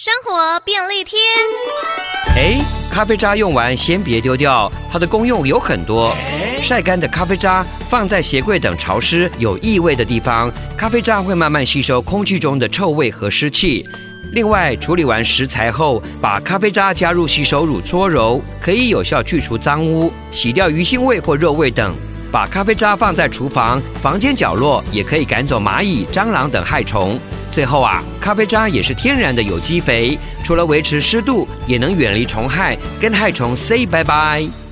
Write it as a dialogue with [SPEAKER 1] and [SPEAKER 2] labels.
[SPEAKER 1] 生活便利贴。
[SPEAKER 2] 哎，咖啡渣用完先别丢掉，它的功用有很多。晒干的咖啡渣放在鞋柜等潮湿有异味的地方，咖啡渣会慢慢吸收空气中的臭味和湿气。另外，处理完食材后，把咖啡渣加入洗手乳搓揉，可以有效去除脏污，洗掉鱼腥味或肉味等。把咖啡渣放在厨房、房间角落，也可以赶走蚂蚁、蟑螂等害虫。最后啊，咖啡渣也是天然的有机肥，除了维持湿度，也能远离虫害，跟害虫 say 拜拜。